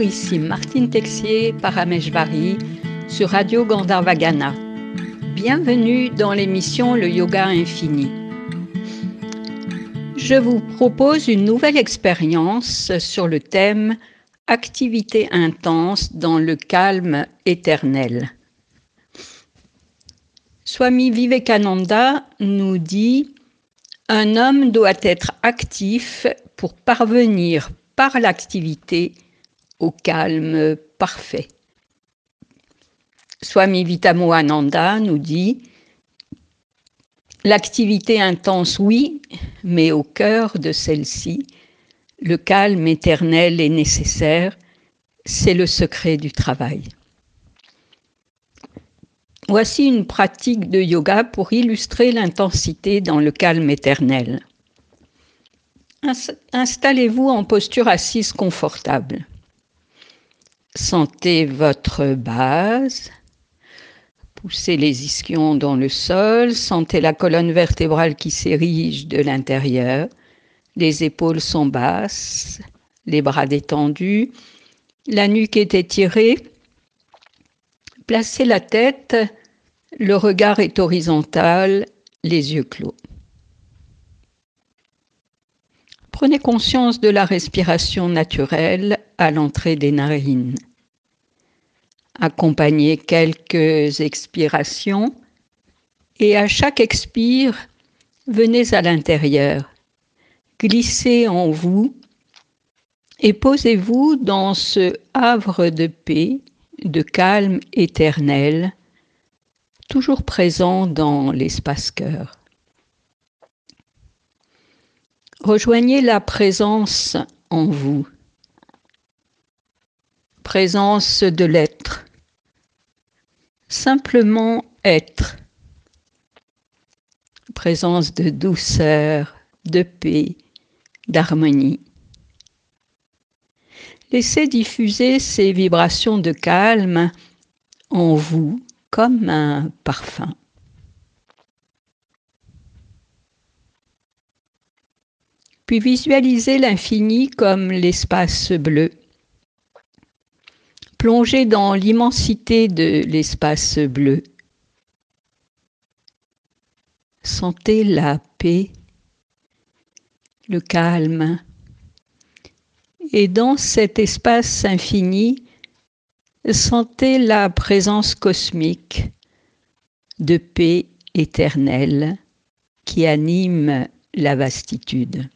Ici Martine Texier, Parameshvari, sur Radio Gandharvagana. Bienvenue dans l'émission Le Yoga Infini. Je vous propose une nouvelle expérience sur le thème Activité intense dans le calme éternel. Swami Vivekananda nous dit Un homme doit être actif pour parvenir par l'activité au calme parfait. Swami Vitamoananda nous dit L'activité intense, oui, mais au cœur de celle-ci, le calme éternel est nécessaire, c'est le secret du travail. Voici une pratique de yoga pour illustrer l'intensité dans le calme éternel. Installez-vous en posture assise confortable. Sentez votre base. Poussez les ischions dans le sol. Sentez la colonne vertébrale qui s'érige de l'intérieur. Les épaules sont basses, les bras détendus, la nuque est étirée. Placez la tête, le regard est horizontal, les yeux clos. Prenez conscience de la respiration naturelle à l'entrée des narines. Accompagnez quelques expirations et à chaque expire, venez à l'intérieur glissez en vous et posez-vous dans ce havre de paix, de calme éternel, toujours présent dans l'espace cœur. Rejoignez la présence en vous, présence de l'être, simplement être, présence de douceur, de paix, d'harmonie. Laissez diffuser ces vibrations de calme en vous comme un parfum. Puis visualisez l'infini comme l'espace bleu. Plongez dans l'immensité de l'espace bleu. Sentez la paix le calme. Et dans cet espace infini, sentez la présence cosmique de paix éternelle qui anime la vastitude.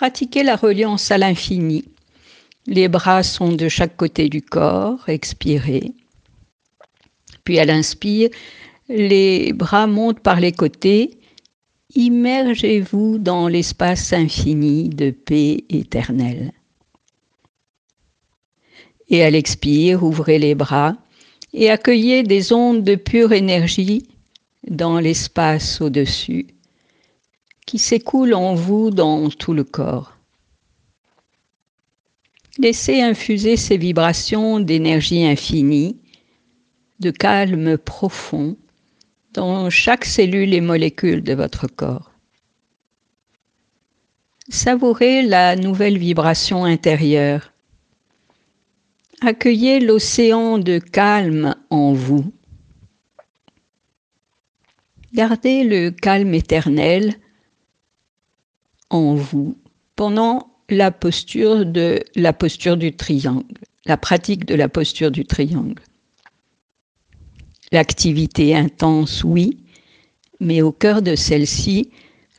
Pratiquez la reliance à l'infini. Les bras sont de chaque côté du corps, expirez. Puis à l'inspire, les bras montent par les côtés, immergez-vous dans l'espace infini de paix éternelle. Et à l'expire, ouvrez les bras et accueillez des ondes de pure énergie dans l'espace au-dessus qui s'écoulent en vous dans tout le corps. Laissez infuser ces vibrations d'énergie infinie, de calme profond dans chaque cellule et molécule de votre corps. Savourez la nouvelle vibration intérieure. Accueillez l'océan de calme en vous. Gardez le calme éternel en vous pendant la posture de la posture du triangle, la pratique de la posture du triangle. L'activité intense, oui, mais au cœur de celle-ci,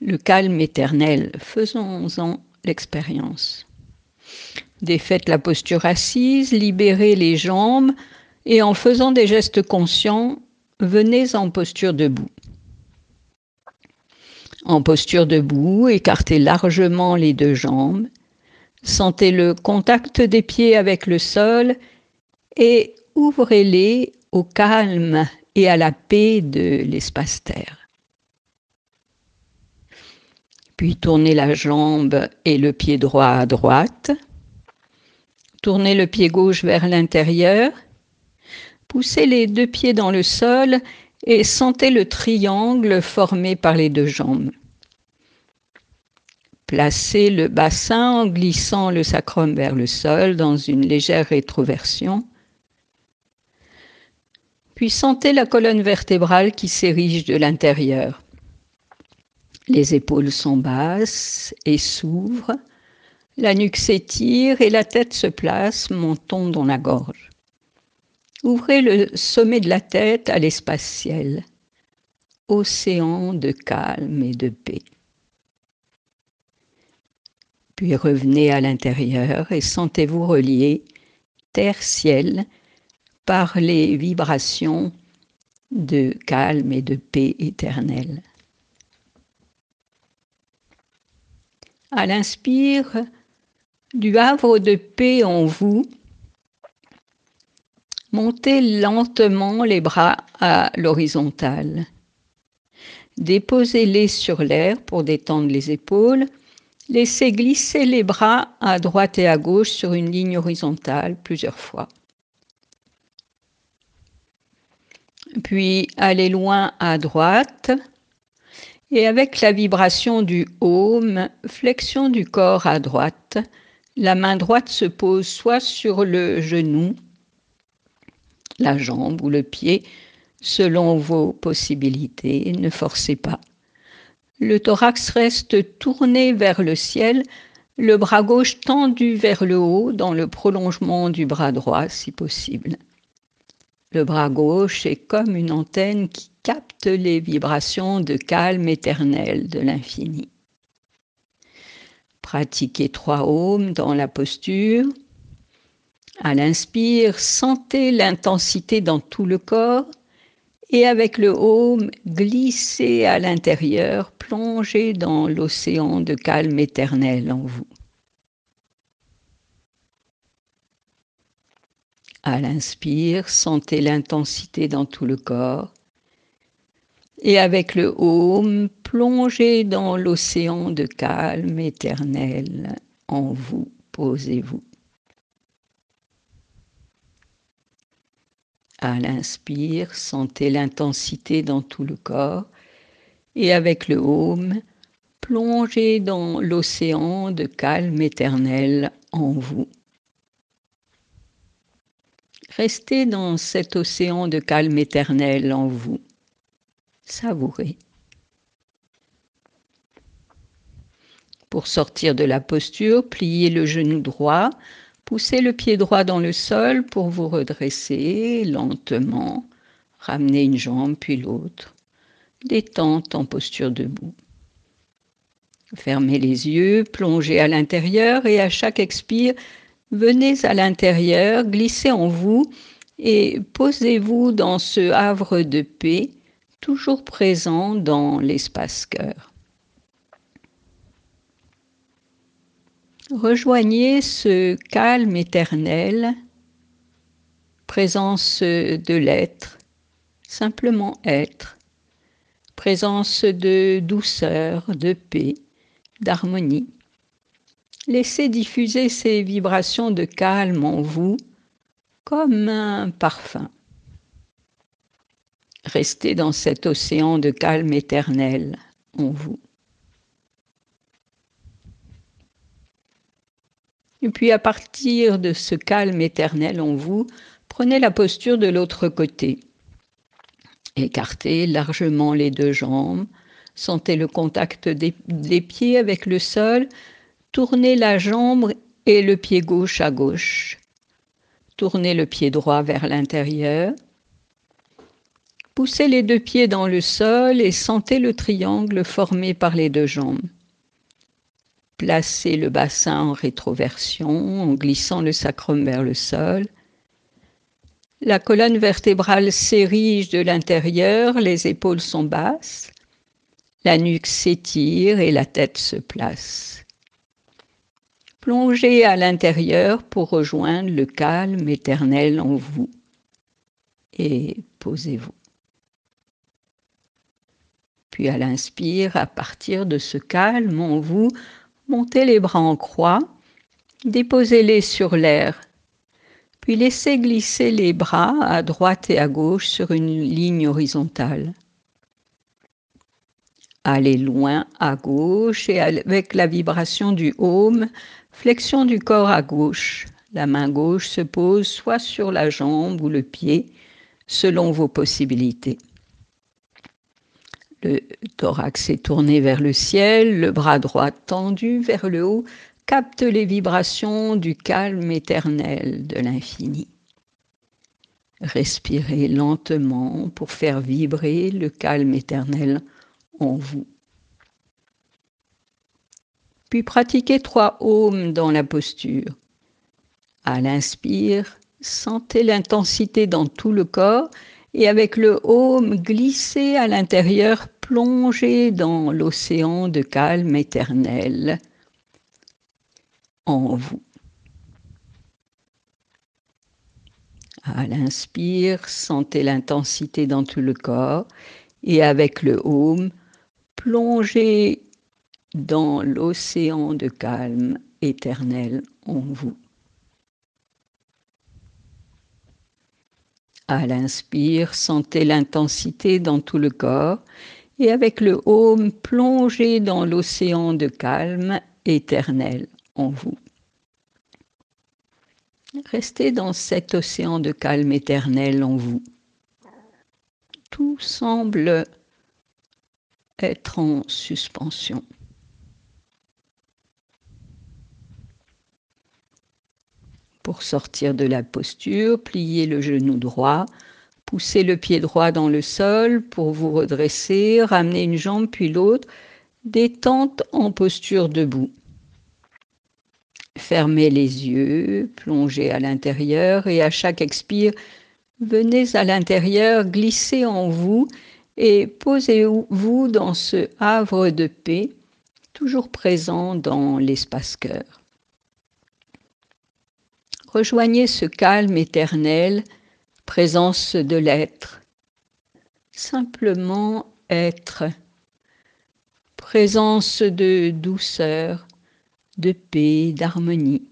le calme éternel. Faisons-en l'expérience. Défaites la posture assise, libérez les jambes et en faisant des gestes conscients, venez en posture debout. En posture debout, écartez largement les deux jambes, sentez le contact des pieds avec le sol et ouvrez-les au calme et à la paix de l'espace-terre. Puis tournez la jambe et le pied droit à droite. Tournez le pied gauche vers l'intérieur. Poussez les deux pieds dans le sol et sentez le triangle formé par les deux jambes. Placez le bassin en glissant le sacrum vers le sol dans une légère rétroversion. Puis sentez la colonne vertébrale qui s'érige de l'intérieur. Les épaules sont basses et s'ouvrent. La nuque s'étire et la tête se place, montant dans la gorge. Ouvrez le sommet de la tête à l'espace ciel, océan de calme et de paix puis revenez à l'intérieur et sentez-vous relié terre-ciel par les vibrations de calme et de paix éternelle. À l'inspire, du havre de paix en vous, montez lentement les bras à l'horizontale. Déposez-les sur l'air pour détendre les épaules Laissez glisser les bras à droite et à gauche sur une ligne horizontale plusieurs fois. Puis allez loin à droite et avec la vibration du home, flexion du corps à droite, la main droite se pose soit sur le genou, la jambe ou le pied, selon vos possibilités, ne forcez pas. Le thorax reste tourné vers le ciel, le bras gauche tendu vers le haut dans le prolongement du bras droit si possible. Le bras gauche est comme une antenne qui capte les vibrations de calme éternel de l'infini. Pratiquez trois ohms dans la posture. À l'inspire, sentez l'intensité dans tout le corps et avec le home, glissez à l'intérieur, plongez dans l'océan de calme éternel en vous. À l'inspire, sentez l'intensité dans tout le corps. Et avec le home, plongez dans l'océan de calme éternel en vous. Posez-vous. À l'inspire, sentez l'intensité dans tout le corps et avec le home, plongez dans l'océan de calme éternel en vous. Restez dans cet océan de calme éternel en vous. Savourez. Pour sortir de la posture, pliez le genou droit Poussez le pied droit dans le sol pour vous redresser lentement. Ramenez une jambe puis l'autre. Détente en posture debout. Fermez les yeux, plongez à l'intérieur et à chaque expire, venez à l'intérieur, glissez en vous et posez-vous dans ce havre de paix, toujours présent dans l'espace cœur. Rejoignez ce calme éternel, présence de l'être, simplement être, présence de douceur, de paix, d'harmonie. Laissez diffuser ces vibrations de calme en vous comme un parfum. Restez dans cet océan de calme éternel en vous. Et puis à partir de ce calme éternel en vous, prenez la posture de l'autre côté. Écartez largement les deux jambes, sentez le contact des, pieds avec le sol, tournez la jambe et le pied gauche à gauche. Tournez le pied droit vers l'intérieur. Poussez les deux pieds dans le sol et sentez le triangle formé par les deux jambes. Placez le bassin en rétroversion en glissant le sacrum vers le sol. La colonne vertébrale s'érige de l'intérieur, les épaules sont basses, la nuque s'étire et la tête se place. Plongez à l'intérieur pour rejoindre le calme éternel en vous et posez-vous. Puis à l'inspire, à partir de ce calme en vous, Montez les bras en croix, déposez-les sur l'air, puis laissez glisser les bras à droite et à gauche sur une ligne horizontale. Allez loin à gauche et avec la vibration du home, flexion du corps à gauche. La main gauche se pose soit sur la jambe ou le pied, selon vos possibilités. Le thorax est tourné vers le ciel, le bras droit tendu vers le haut, capte les vibrations du calme éternel de l'infini. Respirez lentement pour faire vibrer le calme éternel en vous. Puis pratiquez trois ohms dans la posture. À l'inspire, sentez l'intensité dans tout le corps et avec le home glissez à l'intérieur, plongez dans l'océan de calme éternel en vous. À l'inspire, sentez l'intensité dans tout le corps et avec le home, plongez dans l'océan de calme éternel en vous. À l'inspire, sentez l'intensité dans tout le corps et avec le home, plongez dans l'océan de calme éternel en vous. Restez dans cet océan de calme éternel en vous. Tout semble être en suspension. Pour sortir de la posture, pliez le genou droit, poussez le pied droit dans le sol pour vous redresser, ramenez une jambe puis l'autre, détente en posture debout. Fermez les yeux, plongez à l'intérieur et à chaque expire, venez à l'intérieur, glissez en vous et posez-vous dans ce havre de paix, toujours présent dans l'espace cœur. Rejoignez ce calme éternel, présence de l'être. Simplement être. Présence de douceur, de paix, d'harmonie.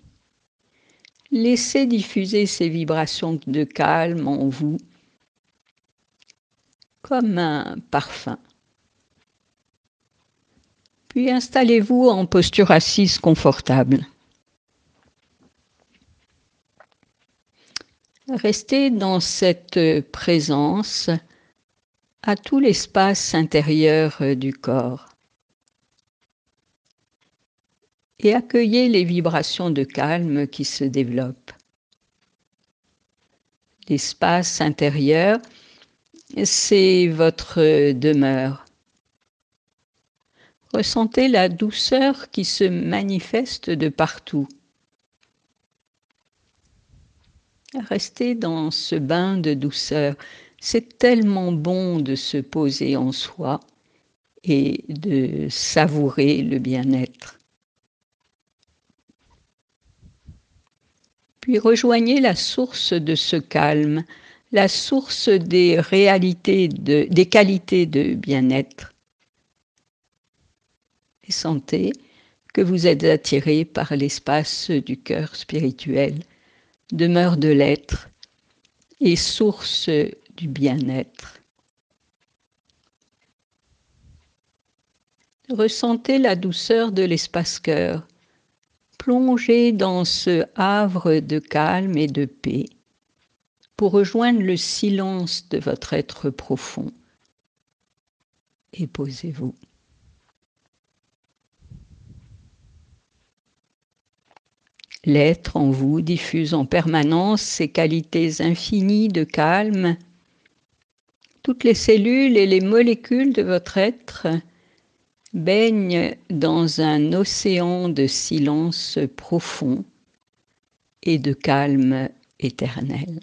Laissez diffuser ces vibrations de calme en vous comme un parfum. Puis installez-vous en posture assise confortable. Restez dans cette présence à tout l'espace intérieur du corps et accueillez les vibrations de calme qui se développent. L'espace intérieur, c'est votre demeure. Ressentez la douceur qui se manifeste de partout. Restez dans ce bain de douceur. C'est tellement bon de se poser en soi et de savourer le bien-être. Puis rejoignez la source de ce calme, la source des réalités, des qualités de bien-être. Et sentez que vous êtes attiré par l'espace du cœur spirituel demeure de l'être et source du bien-être. Ressentez la douceur de l'espace-cœur. Plongez dans ce havre de calme et de paix pour rejoindre le silence de votre être profond. Et posez-vous. L'être en vous diffuse en permanence ses qualités infinies de calme. Toutes les cellules et les molécules de votre être baignent dans un océan de silence profond et de calme éternel.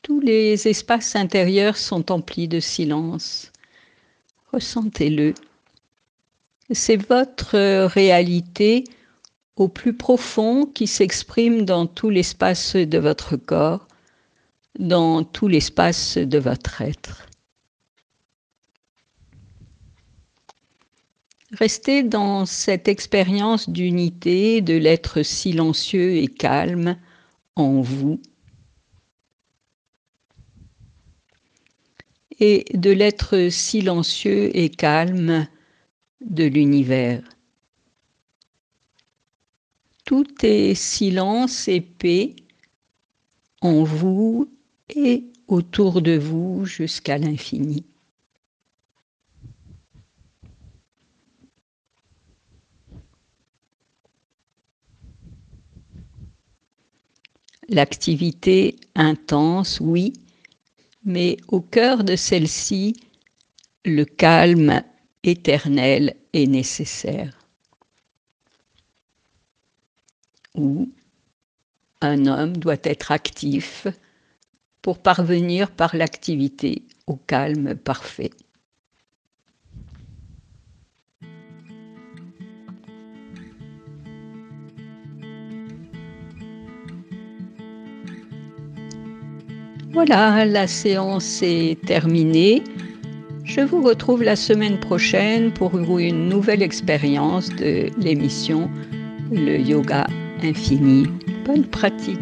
Tous les espaces intérieurs sont emplis de silence. Ressentez-le c'est votre réalité au plus profond qui s'exprime dans tout l'espace de votre corps, dans tout l'espace de votre être. Restez dans cette expérience d'unité de l'être silencieux et calme en vous et de l'être silencieux et calme de l'univers. Tout est silence et paix en vous et autour de vous jusqu'à l'infini. L'activité intense, oui, mais au cœur de celle-ci, le calme éternel est nécessaire. Où un homme doit être actif pour parvenir par l'activité au calme parfait. Voilà, la séance est terminée. Je vous retrouve la semaine prochaine pour une nouvelle expérience de l'émission Le Yoga Infini. Bonne pratique.